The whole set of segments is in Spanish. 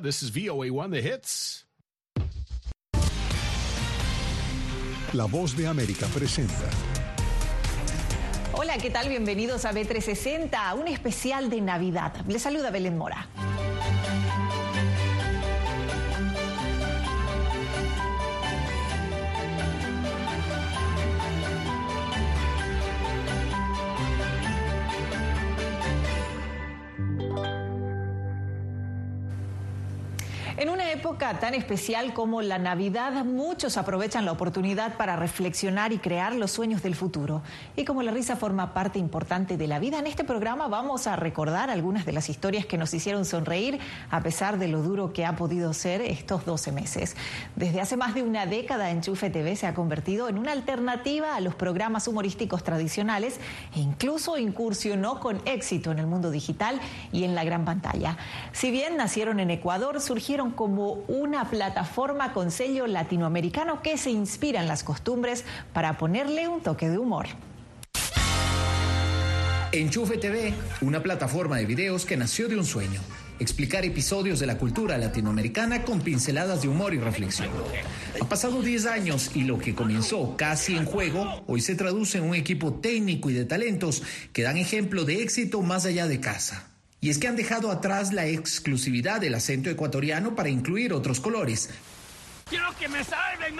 This is VOA1 The Hits. La voz de América presenta. Hola, ¿qué tal? Bienvenidos a B360, un especial de Navidad. Les saluda Belén Mora. Tan especial como la Navidad, muchos aprovechan la oportunidad para reflexionar y crear los sueños del futuro. Y como la risa forma parte importante de la vida, en este programa vamos a recordar algunas de las historias que nos hicieron sonreír a pesar de lo duro que ha podido ser estos 12 meses. Desde hace más de una década, Enchufe TV se ha convertido en una alternativa a los programas humorísticos tradicionales e incluso incursionó con éxito en el mundo digital y en la gran pantalla. Si bien nacieron en Ecuador, surgieron como una plataforma con sello latinoamericano que se inspira en las costumbres para ponerle un toque de humor. Enchufe TV, una plataforma de videos que nació de un sueño, explicar episodios de la cultura latinoamericana con pinceladas de humor y reflexión. Ha pasado 10 años y lo que comenzó casi en juego, hoy se traduce en un equipo técnico y de talentos que dan ejemplo de éxito más allá de casa. Y es que han dejado atrás la exclusividad del acento ecuatoriano para incluir otros colores.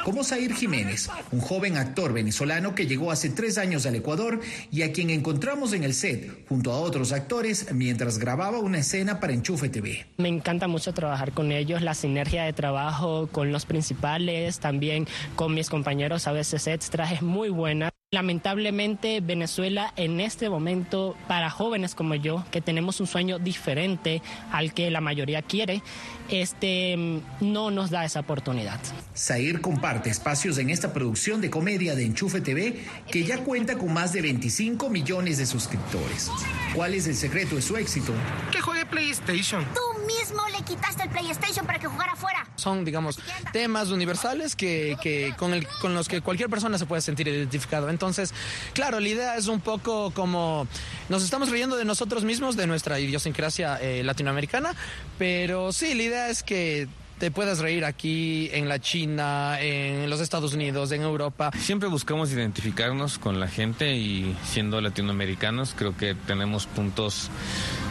Como Zair Jiménez, un joven actor venezolano que llegó hace tres años al Ecuador y a quien encontramos en el set junto a otros actores mientras grababa una escena para Enchufe TV. Me encanta mucho trabajar con ellos, la sinergia de trabajo con los principales, también con mis compañeros a veces extras es muy buena. Lamentablemente Venezuela en este momento para jóvenes como yo que tenemos un sueño diferente al que la mayoría quiere, este no nos da esa oportunidad. Zair comparte espacios en esta producción de comedia de Enchufe TV que ya cuenta con más de 25 millones de suscriptores. ¿Cuál es el secreto de su éxito? Que juegue PlayStation. Tú mismo le quitaste el PlayStation para que jugara afuera. Son, digamos, temas universales que, que con, el, con los que cualquier persona se puede sentir identificado. Entonces, claro, la idea es un poco como nos estamos riendo de nosotros mismos, de nuestra idiosincrasia eh, latinoamericana, pero sí, la idea es que te puedas reír aquí, en la China, en los Estados Unidos, en Europa. Siempre buscamos identificarnos con la gente y siendo latinoamericanos creo que tenemos puntos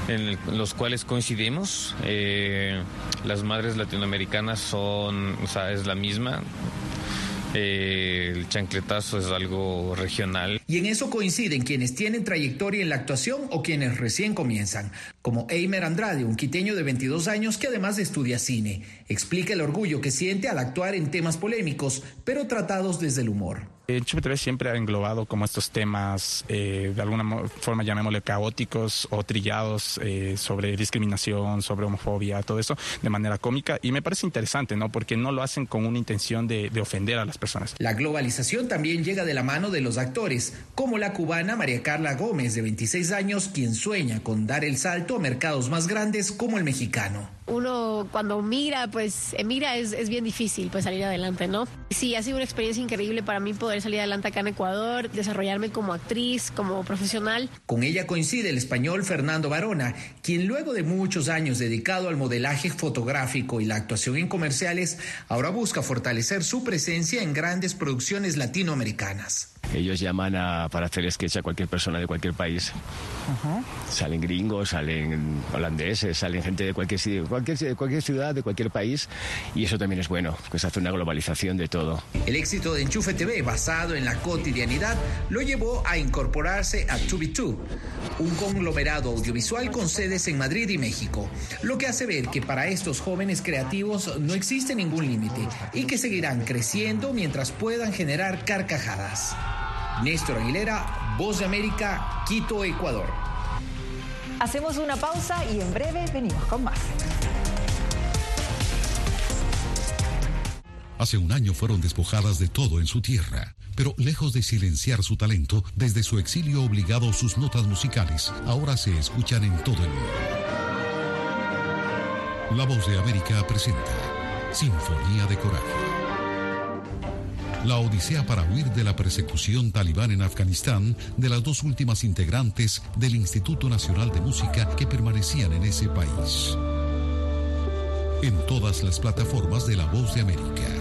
en los cuales coincidimos. Eh, las madres latinoamericanas son, o sea, es la misma. Eh, el chancletazo es algo regional. Y en eso coinciden quienes tienen trayectoria en la actuación o quienes recién comienzan, como Eimer Andrade, un quiteño de 22 años que además estudia cine. Explica el orgullo que siente al actuar en temas polémicos, pero tratados desde el humor. Chupe TV siempre ha englobado como estos temas, eh, de alguna forma llamémosle caóticos o trillados eh, sobre discriminación, sobre homofobia, todo eso de manera cómica y me parece interesante, ¿no? Porque no lo hacen con una intención de, de ofender a las personas. La globalización también llega de la mano de los actores, como la cubana María Carla Gómez, de 26 años, quien sueña con dar el salto a mercados más grandes como el mexicano. Uno cuando mira, pues mira, es, es bien difícil pues salir adelante, ¿no? Sí, ha sido una experiencia increíble para mí poder salir adelante acá en Ecuador, desarrollarme como actriz, como profesional. Con ella coincide el español Fernando Barona, quien luego de muchos años dedicado al modelaje fotográfico y la actuación en comerciales, ahora busca fortalecer su presencia en grandes producciones latinoamericanas. Ellos llaman a, para hacer sketch a cualquier persona de cualquier país. Salen gringos, salen holandeses, salen gente de cualquier, cualquier, de cualquier ciudad, de cualquier país. Y eso también es bueno, pues hace una globalización de todo. El éxito de Enchufe TV, basado en la cotidianidad, lo llevó a incorporarse a 2B2, un conglomerado audiovisual con sedes en Madrid y México, lo que hace ver que para estos jóvenes creativos no existe ningún límite y que seguirán creciendo mientras puedan generar carcajadas. Néstor Aguilera, Voz de América, Quito, Ecuador. Hacemos una pausa y en breve venimos con más. Hace un año fueron despojadas de todo en su tierra, pero lejos de silenciar su talento, desde su exilio obligado sus notas musicales ahora se escuchan en todo el mundo. La Voz de América presenta Sinfonía de Coraje. La odisea para huir de la persecución talibán en Afganistán de las dos últimas integrantes del Instituto Nacional de Música que permanecían en ese país. en todas las plataformas de La Voz de América.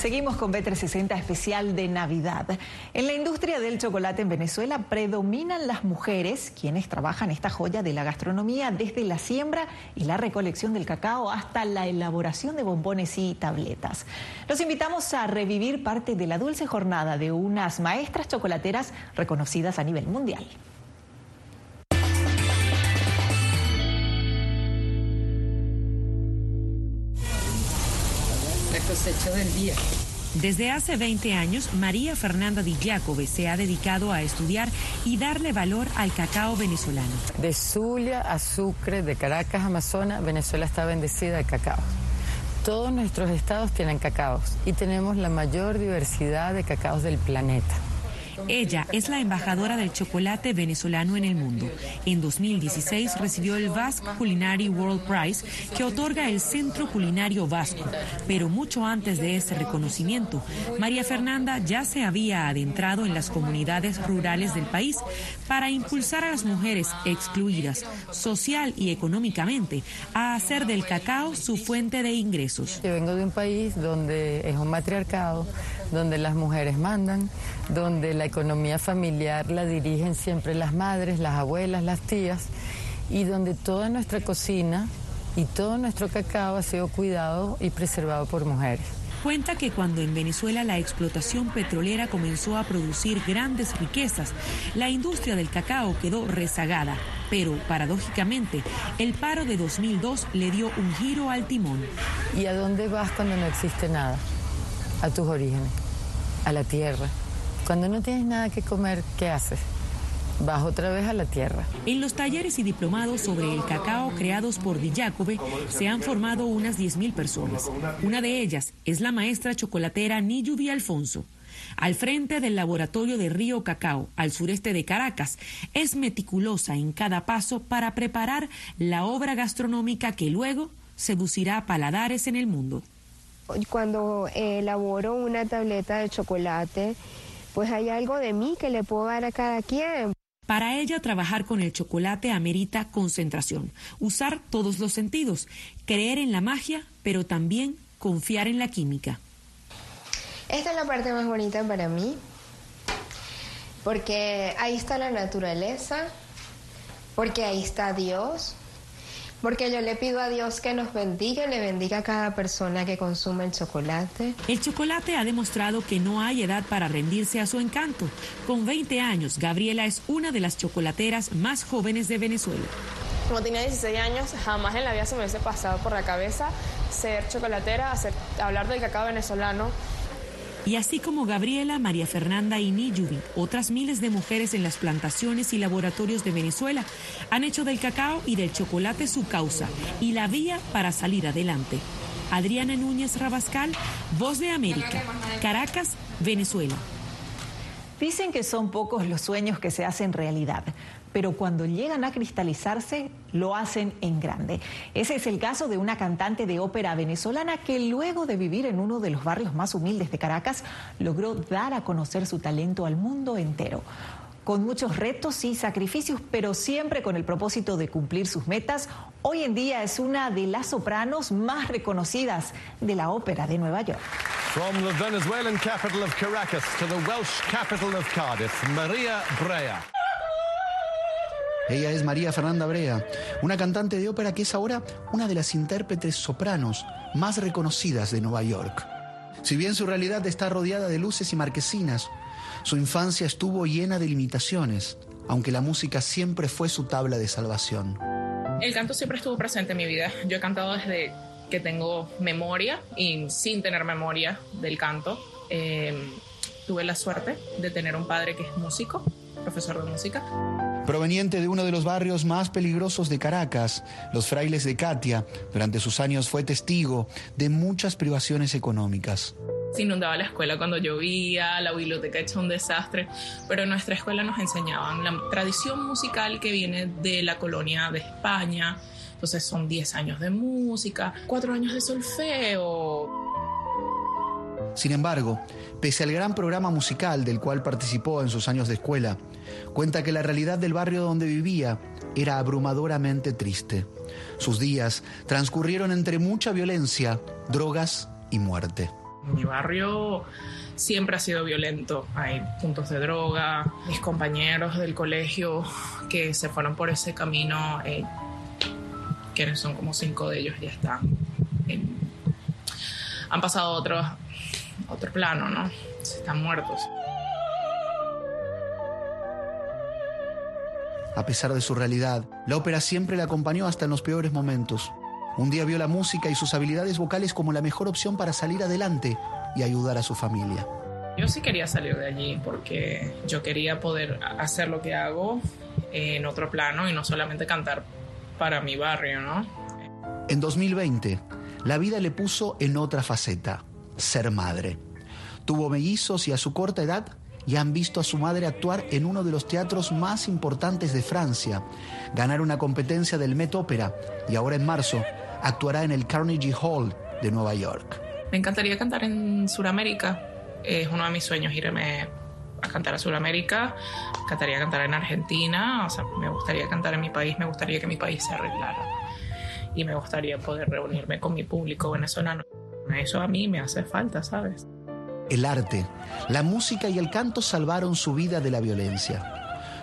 Seguimos con B360 especial de Navidad. En la industria del chocolate en Venezuela predominan las mujeres, quienes trabajan esta joya de la gastronomía desde la siembra y la recolección del cacao hasta la elaboración de bombones y tabletas. Los invitamos a revivir parte de la dulce jornada de unas maestras chocolateras reconocidas a nivel mundial. Cosecha del día. Desde hace 20 años, María Fernanda Di Giacove se ha dedicado a estudiar y darle valor al cacao venezolano. De Zulia a Sucre, de Caracas a Amazonas, Venezuela está bendecida de cacao. Todos nuestros estados tienen cacaos y tenemos la mayor diversidad de cacaos del planeta. Ella es la embajadora del chocolate venezolano en el mundo. En 2016 recibió el Basque Culinary World Prize que otorga el Centro Culinario Vasco. Pero mucho antes de ese reconocimiento, María Fernanda ya se había adentrado en las comunidades rurales del país para impulsar a las mujeres excluidas social y económicamente a hacer del cacao su fuente de ingresos. Yo vengo de un país donde es un matriarcado, donde las mujeres mandan, donde la economía familiar la dirigen siempre las madres, las abuelas, las tías, y donde toda nuestra cocina y todo nuestro cacao ha sido cuidado y preservado por mujeres. Cuenta que cuando en Venezuela la explotación petrolera comenzó a producir grandes riquezas, la industria del cacao quedó rezagada, pero paradójicamente el paro de 2002 le dio un giro al timón. ¿Y a dónde vas cuando no existe nada? A tus orígenes, a la tierra. Cuando no tienes nada que comer, ¿qué haces? Vas otra vez a la tierra. En los talleres y diplomados sobre el cacao creados por Di Giacove se han formado unas 10.000 personas. Una de ellas es la maestra chocolatera Niyu Di Alfonso. Al frente del laboratorio de Río Cacao, al sureste de Caracas, es meticulosa en cada paso para preparar la obra gastronómica que luego seducirá paladares en el mundo. Cuando elaboro una tableta de chocolate, pues hay algo de mí que le puedo dar a cada quien. Para ella, trabajar con el chocolate amerita concentración, usar todos los sentidos, creer en la magia, pero también confiar en la química. Esta es la parte más bonita para mí, porque ahí está la naturaleza, porque ahí está Dios, porque yo le pido a Dios que nos bendiga y le bendiga a cada persona que consume el chocolate. El chocolate ha demostrado que no hay edad para rendirse a su encanto. Con 20 años, Gabriela es una de las chocolateras más jóvenes de Venezuela. Como tenía 16 años, jamás en la vida se me hubiese pasado por la cabeza ser chocolatera, hacer, hablar del cacao venezolano. Y así como Gabriela, María Fernanda y Niyubi, otras miles de mujeres en las plantaciones y laboratorios de Venezuela han hecho del cacao y del chocolate su causa y la vía para salir adelante. Adriana Núñez Rabascal, Voz de América, Caracas, Venezuela. Dicen que son pocos los sueños que se hacen realidad, pero cuando llegan a cristalizarse lo hacen en grande. Ese es el caso de una cantante de ópera venezolana que luego de vivir en uno de los barrios más humildes de Caracas logró dar a conocer su talento al mundo entero con muchos retos y sacrificios, pero siempre con el propósito de cumplir sus metas. Hoy en día es una de las sopranos más reconocidas de la ópera de Nueva York. From the Venezuelan capital of Caracas to the Welsh capital of Cardiff, María Brea. Ella es María Fernanda Brea, una cantante de ópera que es ahora una de las intérpretes sopranos más reconocidas de Nueva York. Si bien su realidad está rodeada de luces y marquesinas, su infancia estuvo llena de limitaciones, aunque la música siempre fue su tabla de salvación. El canto siempre estuvo presente en mi vida. Yo he cantado desde que tengo memoria y sin tener memoria del canto. Eh, tuve la suerte de tener un padre que es músico, profesor de música. Proveniente de uno de los barrios más peligrosos de Caracas, los frailes de Katia, durante sus años fue testigo de muchas privaciones económicas. Se inundaba la escuela cuando llovía, la biblioteca hecha un desastre, pero en nuestra escuela nos enseñaban la tradición musical que viene de la colonia de España. Entonces son 10 años de música, 4 años de solfeo. Sin embargo, pese al gran programa musical del cual participó en sus años de escuela, cuenta que la realidad del barrio donde vivía era abrumadoramente triste. Sus días transcurrieron entre mucha violencia, drogas y muerte. Mi barrio siempre ha sido violento. Hay puntos de droga. Mis compañeros del colegio que se fueron por ese camino, eh, que son como cinco de ellos, ya están. han pasado a otro, plano, ¿no? Están muertos. A pesar de su realidad, la ópera siempre la acompañó hasta en los peores momentos. Un día vio la música y sus habilidades vocales como la mejor opción para salir adelante y ayudar a su familia. Yo sí quería salir de allí porque yo quería poder hacer lo que hago en otro plano y no solamente cantar para mi barrio, ¿no? En 2020, la vida le puso en otra faceta, ser madre. Tuvo mellizos y a su corta edad ya han visto a su madre actuar en uno de los teatros más importantes de Francia, ganar una competencia del Met Opera y ahora en marzo actuará en el Carnegie Hall de Nueva York. Me encantaría cantar en Sudamérica. Es uno de mis sueños irme a cantar a Sudamérica. Me encantaría cantar en Argentina. O sea, me gustaría cantar en mi país. Me gustaría que mi país se arreglara. Y me gustaría poder reunirme con mi público venezolano. Eso a mí me hace falta, ¿sabes? El arte, la música y el canto salvaron su vida de la violencia.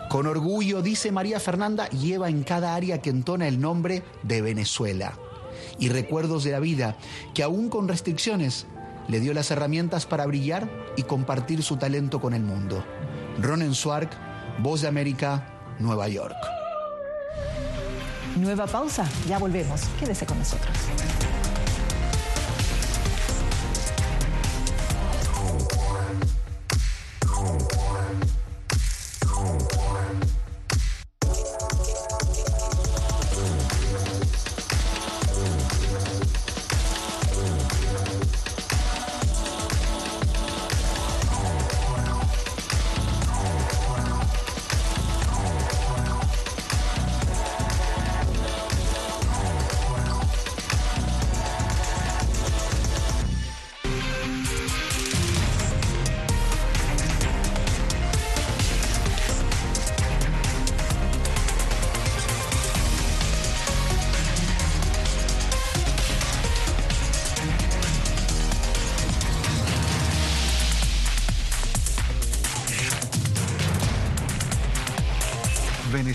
Con orgullo, dice María Fernanda, lleva en cada área que entona el nombre de Venezuela y recuerdos de la vida que aún con restricciones le dio las herramientas para brillar y compartir su talento con el mundo. Ronen Swark, Voz de América, Nueva York. Nueva pausa, ya volvemos. Quédese con nosotros.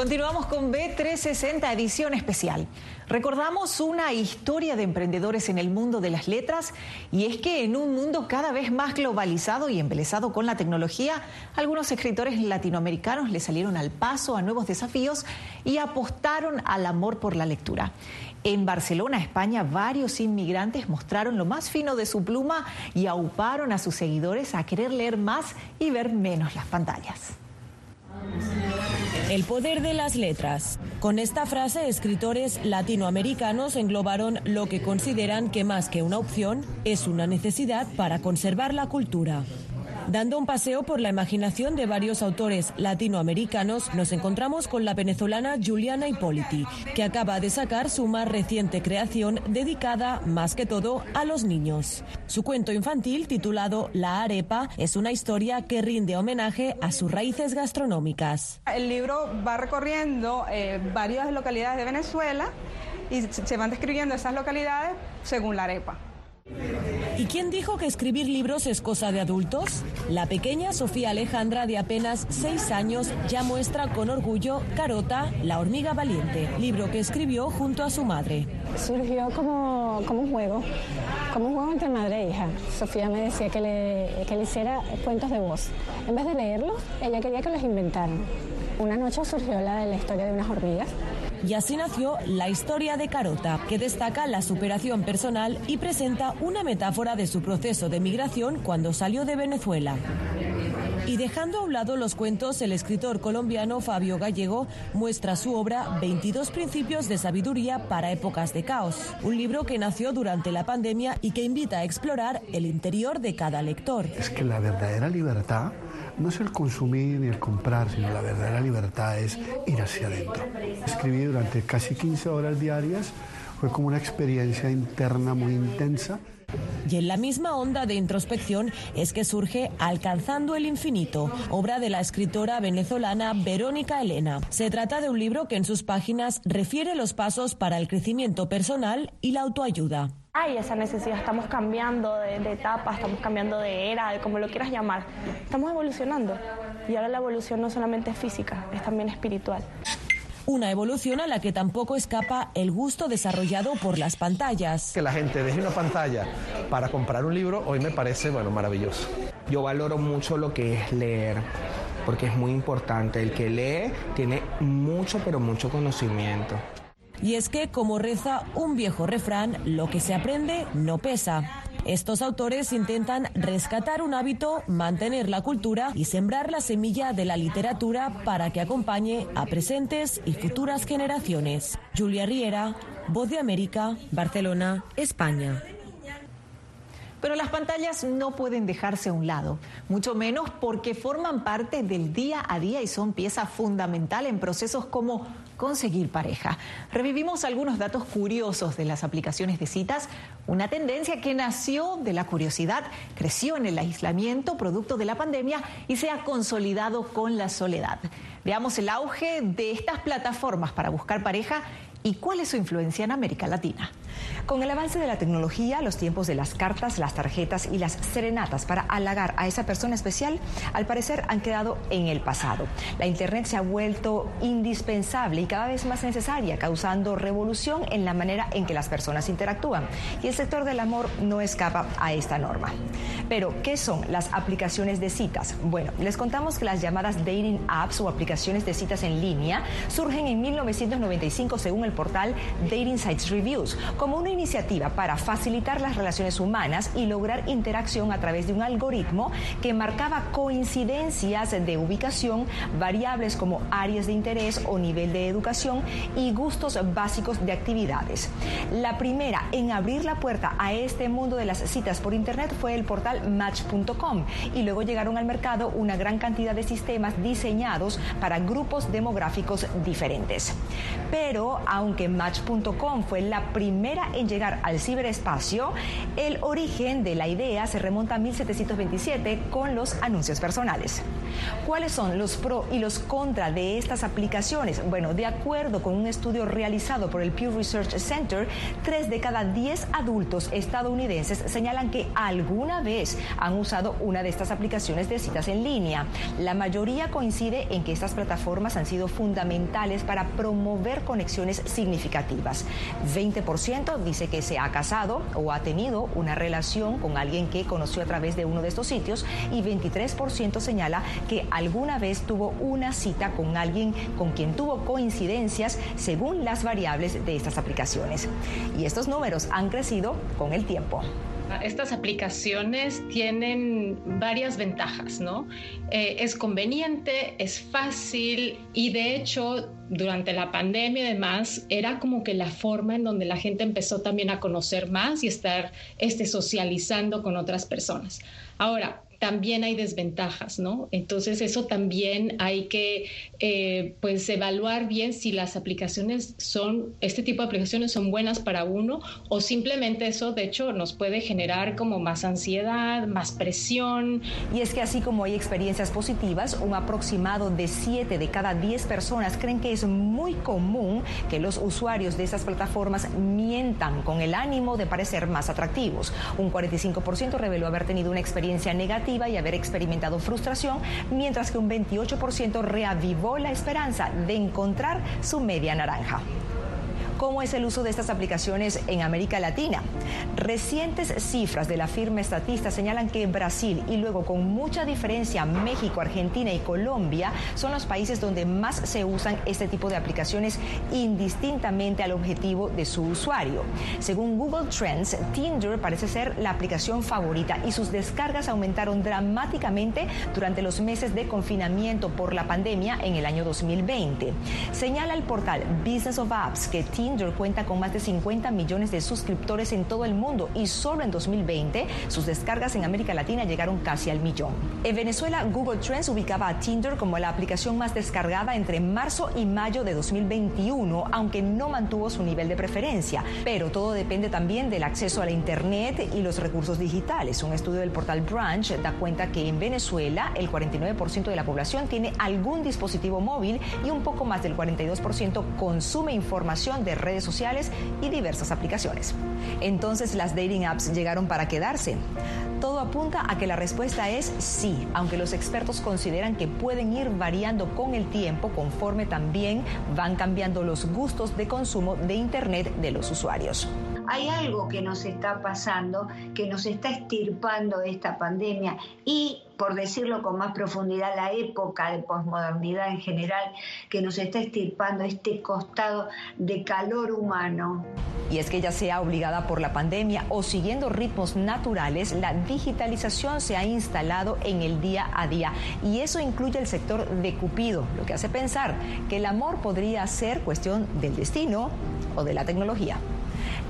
Continuamos con B360 edición especial. Recordamos una historia de emprendedores en el mundo de las letras y es que en un mundo cada vez más globalizado y embelezado con la tecnología, algunos escritores latinoamericanos le salieron al paso a nuevos desafíos y apostaron al amor por la lectura. En Barcelona, España, varios inmigrantes mostraron lo más fino de su pluma y auparon a sus seguidores a querer leer más y ver menos las pantallas. El poder de las letras. Con esta frase, escritores latinoamericanos englobaron lo que consideran que más que una opción es una necesidad para conservar la cultura. Dando un paseo por la imaginación de varios autores latinoamericanos, nos encontramos con la venezolana Juliana Hipóliti, que acaba de sacar su más reciente creación dedicada más que todo a los niños. Su cuento infantil, titulado La arepa, es una historia que rinde homenaje a sus raíces gastronómicas. El libro va recorriendo eh, varias localidades de Venezuela y se van describiendo esas localidades según la arepa. ¿Y quién dijo que escribir libros es cosa de adultos? La pequeña Sofía Alejandra, de apenas seis años, ya muestra con orgullo Carota, la hormiga valiente, libro que escribió junto a su madre. Surgió como, como un juego, como un juego entre madre e hija. Sofía me decía que le, que le hiciera cuentos de voz. En vez de leerlos, ella quería que los inventaran. Una noche surgió la de la historia de unas hormigas y así nació la historia de Carota, que destaca la superación personal y presenta una metáfora de su proceso de migración cuando salió de Venezuela. Y dejando a un lado los cuentos, el escritor colombiano Fabio Gallego muestra su obra 22 principios de sabiduría para épocas de caos, un libro que nació durante la pandemia y que invita a explorar el interior de cada lector. Es que la verdadera libertad no es el consumir ni el comprar, sino la verdadera libertad es ir hacia adentro. Escribí durante casi 15 horas diarias, fue como una experiencia interna muy intensa. Y en la misma onda de introspección es que surge Alcanzando el Infinito, obra de la escritora venezolana Verónica Elena. Se trata de un libro que en sus páginas refiere los pasos para el crecimiento personal y la autoayuda hay esa necesidad, estamos cambiando de, etapa, estamos cambiando de era, de como lo quieras llamar. Estamos evolucionando y ahora la evolución no solamente es física, es también espiritual. Una evolución a la que tampoco escapa el gusto desarrollado por las pantallas. Que la gente deje una pantalla para comprar un libro hoy me parece, bueno, maravilloso. Yo valoro mucho lo que es leer, porque es muy importante. El que lee tiene mucho, pero mucho conocimiento. Y es que, como reza un viejo refrán, lo que se aprende no pesa. Estos autores intentan rescatar un hábito, mantener la cultura y sembrar la semilla de la literatura para que acompañe a presentes y futuras generaciones. Julia Riera, Voz de América, Barcelona, España. Pero las pantallas no pueden dejarse a un lado, mucho menos porque forman parte del día a día y son pieza fundamental en procesos como conseguir pareja. Revivimos algunos datos curiosos de las aplicaciones de citas, una tendencia que nació de la curiosidad, creció en el aislamiento producto de la pandemia y se ha consolidado con la soledad. Veamos el auge de estas plataformas para buscar pareja y cuál es su influencia en América Latina. Con el avance de la tecnología, los tiempos de las cartas, las tarjetas y las serenatas para halagar a esa persona especial, al parecer han quedado en el pasado. La Internet se ha vuelto indispensable y cada vez más necesaria, causando revolución en la manera en que las personas interactúan. Y el sector del amor no escapa a esta norma. Pero, ¿qué son las aplicaciones de citas? Bueno, les contamos que las llamadas dating apps o aplicaciones de citas en línea surgen en 1995 según el portal Dating Sites Reviews, una iniciativa para facilitar las relaciones humanas y lograr interacción a través de un algoritmo que marcaba coincidencias de ubicación, variables como áreas de interés o nivel de educación y gustos básicos de actividades. La primera en abrir la puerta a este mundo de las citas por Internet fue el portal Match.com y luego llegaron al mercado una gran cantidad de sistemas diseñados para grupos demográficos diferentes. Pero aunque Match.com fue la primera en llegar al ciberespacio, el origen de la idea se remonta a 1727 con los anuncios personales. ¿Cuáles son los pro y los contra de estas aplicaciones? Bueno, de acuerdo con un estudio realizado por el Pew Research Center, tres de cada diez adultos estadounidenses señalan que alguna vez han usado una de estas aplicaciones de citas en línea. La mayoría coincide en que estas plataformas han sido fundamentales para promover conexiones significativas. 20% dice que se ha casado o ha tenido una relación con alguien que conoció a través de uno de estos sitios y 23% señala que alguna vez tuvo una cita con alguien con quien tuvo coincidencias según las variables de estas aplicaciones. Y estos números han crecido con el tiempo. Estas aplicaciones tienen varias ventajas, ¿no? Eh, es conveniente, es fácil y de hecho durante la pandemia además era como que la forma en donde la gente empezó también a conocer más y estar este, socializando con otras personas. Ahora, también hay desventajas, ¿no? Entonces eso también hay que eh, pues evaluar bien si las aplicaciones son, este tipo de aplicaciones son buenas para uno o simplemente eso de hecho nos puede generar como más ansiedad, más presión. Y es que así como hay experiencias positivas, un aproximado de 7 de cada 10 personas creen que es muy común que los usuarios de esas plataformas mientan con el ánimo de parecer más atractivos. Un 45% reveló haber tenido una experiencia negativa y haber experimentado frustración, mientras que un 28% reavivó la esperanza de encontrar su media naranja cómo es el uso de estas aplicaciones en América Latina. Recientes cifras de la firma estatista señalan que Brasil y luego con mucha diferencia México, Argentina y Colombia son los países donde más se usan este tipo de aplicaciones indistintamente al objetivo de su usuario. Según Google Trends, Tinder parece ser la aplicación favorita y sus descargas aumentaron dramáticamente durante los meses de confinamiento por la pandemia en el año 2020. Señala el portal Business of Apps que Tinder Tinder cuenta con más de 50 millones de suscriptores en todo el mundo y solo en 2020 sus descargas en América Latina llegaron casi al millón. En Venezuela, Google Trends ubicaba a Tinder como la aplicación más descargada entre marzo y mayo de 2021, aunque no mantuvo su nivel de preferencia. Pero todo depende también del acceso a la Internet y los recursos digitales. Un estudio del portal Branch da cuenta que en Venezuela el 49% de la población tiene algún dispositivo móvil y un poco más del 42% consume información de redes sociales y diversas aplicaciones. Entonces las dating apps llegaron para quedarse. Todo apunta a que la respuesta es sí, aunque los expertos consideran que pueden ir variando con el tiempo conforme también van cambiando los gustos de consumo de Internet de los usuarios. Hay algo que nos está pasando, que nos está estirpando esta pandemia y por decirlo con más profundidad, la época de posmodernidad en general que nos está estirpando este costado de calor humano. Y es que ya sea obligada por la pandemia o siguiendo ritmos naturales, la digitalización se ha instalado en el día a día y eso incluye el sector de Cupido, lo que hace pensar que el amor podría ser cuestión del destino o de la tecnología.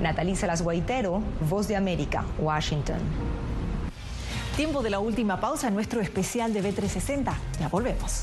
Natalisa Las Guaitero, Voz de América, Washington. Tiempo de la última pausa en nuestro especial de B360. Ya volvemos.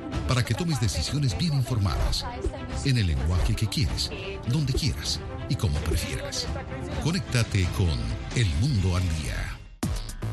para que tomes decisiones bien informadas, en el lenguaje que quieres, donde quieras y como prefieras. Conéctate con El Mundo al Día.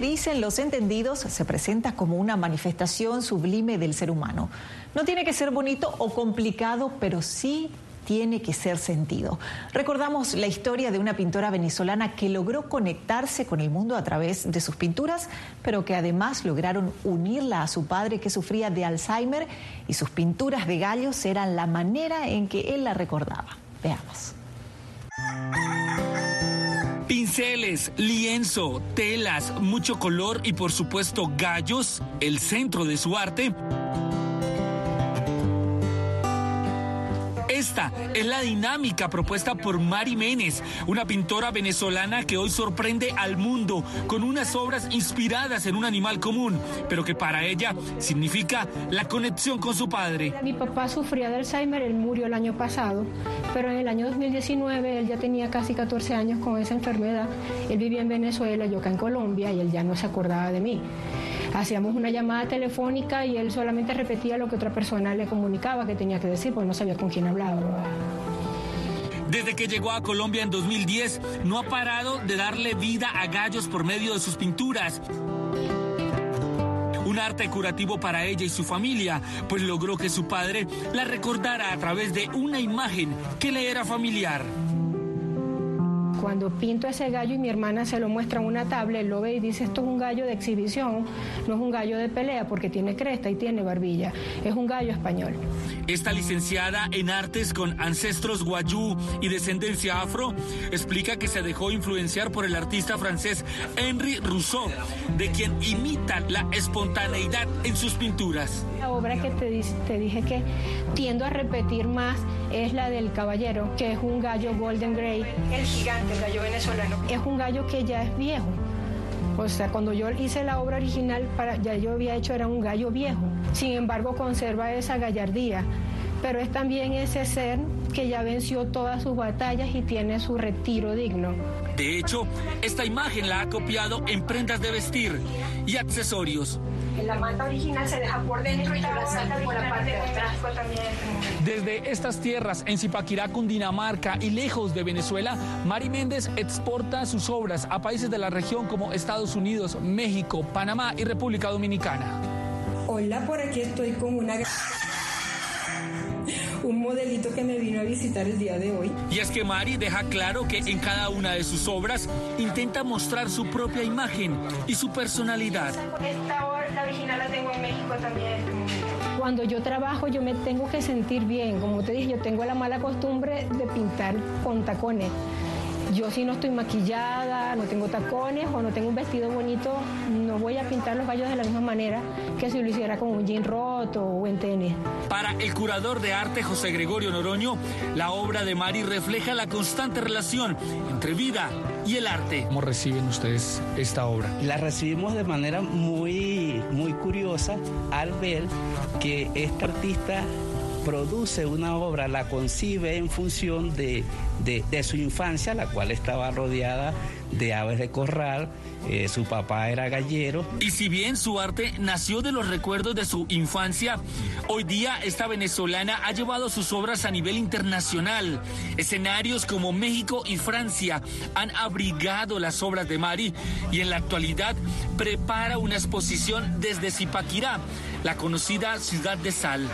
Dicen los entendidos, se presenta como una manifestación sublime del ser humano. No tiene que ser bonito o complicado, pero sí tiene que ser sentido. Recordamos la historia de una pintora venezolana que logró conectarse con el mundo a través de sus pinturas, pero que además lograron unirla a su padre que sufría de Alzheimer y sus pinturas de gallos eran la manera en que él la recordaba. Veamos. Pinceles, lienzo, telas, mucho color y por supuesto gallos, el centro de su arte. Esta es la dinámica propuesta por Mari Menes, una pintora venezolana que hoy sorprende al mundo con unas obras inspiradas en un animal común, pero que para ella significa la conexión con su padre. Mi papá sufría de Alzheimer, él murió el año pasado, pero en el año 2019 él ya tenía casi 14 años con esa enfermedad. Él vivía en Venezuela, yo acá en Colombia y él ya no se acordaba de mí. Hacíamos una llamada telefónica y él solamente repetía lo que otra persona le comunicaba que tenía que decir, porque no sabía con quién hablaba. Desde que llegó a Colombia en 2010, no ha parado de darle vida a gallos por medio de sus pinturas. Un arte curativo para ella y su familia, pues logró que su padre la recordara a través de una imagen que le era familiar. Cuando pinto ese gallo y mi hermana se lo muestra en una tablet, él lo ve y dice, esto es un gallo de exhibición, no es un gallo de pelea porque tiene cresta y tiene barbilla, es un gallo español. Esta licenciada en artes con ancestros guayú y descendencia afro explica que se dejó influenciar por el artista francés Henri Rousseau, de quien imita la espontaneidad en sus pinturas. La obra que te, te dije que tiendo a repetir más es la del caballero, que es un gallo golden gray. El gigante, gallo venezolano. Es un gallo que ya es viejo. O sea, cuando yo hice la obra original, ya yo había hecho, era un gallo viejo. Sin embargo, conserva esa gallardía. Pero es también ese ser que ya venció todas sus batallas y tiene su retiro digno. De hecho, esta imagen la ha copiado en prendas de vestir y accesorios. La manta original se deja por dentro y la por la parte de atrás también. Desde estas tierras, en Zipaquirá, Cundinamarca y lejos de Venezuela, Mari Méndez exporta sus obras a países de la región como Estados Unidos, México, Panamá y República Dominicana. Hola, por aquí estoy con una un modelito que me vino a visitar el día de hoy. Y es que Mari deja claro que en cada una de sus obras intenta mostrar su propia imagen y su personalidad. Esta obra, la original la tengo en México también. Cuando yo trabajo yo me tengo que sentir bien, como te dije, yo tengo la mala costumbre de pintar con tacones. Yo si no estoy maquillada, no tengo tacones o no tengo un vestido bonito, no voy a pintar los gallos de la misma manera que si lo hiciera con un jean roto o en tenis. Para el curador de arte José Gregorio Noroño, la obra de Mari refleja la constante relación entre vida y el arte. ¿Cómo reciben ustedes esta obra? La recibimos de manera muy, muy curiosa al ver que esta artista produce una obra, la concibe en función de, de, su infancia, la cual estaba rodeada de aves de corral, eh, su papá era gallero. Y si bien su arte nació de los recuerdos de su infancia, hoy día esta venezolana ha llevado sus obras a nivel internacional. Escenarios como México y Francia han abrigado las obras de Mari y en la actualidad prepara una exposición desde Zipaquirá, la conocida ciudad de sal.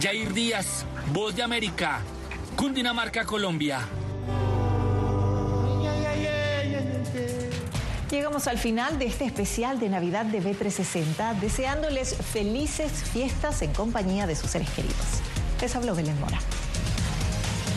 Jair Díaz, Voz de América, Cundinamarca, Colombia. Llegamos al final de este especial de Navidad de B360, deseándoles felices fiestas en compañía de sus seres queridos. Les habló Belén Mora.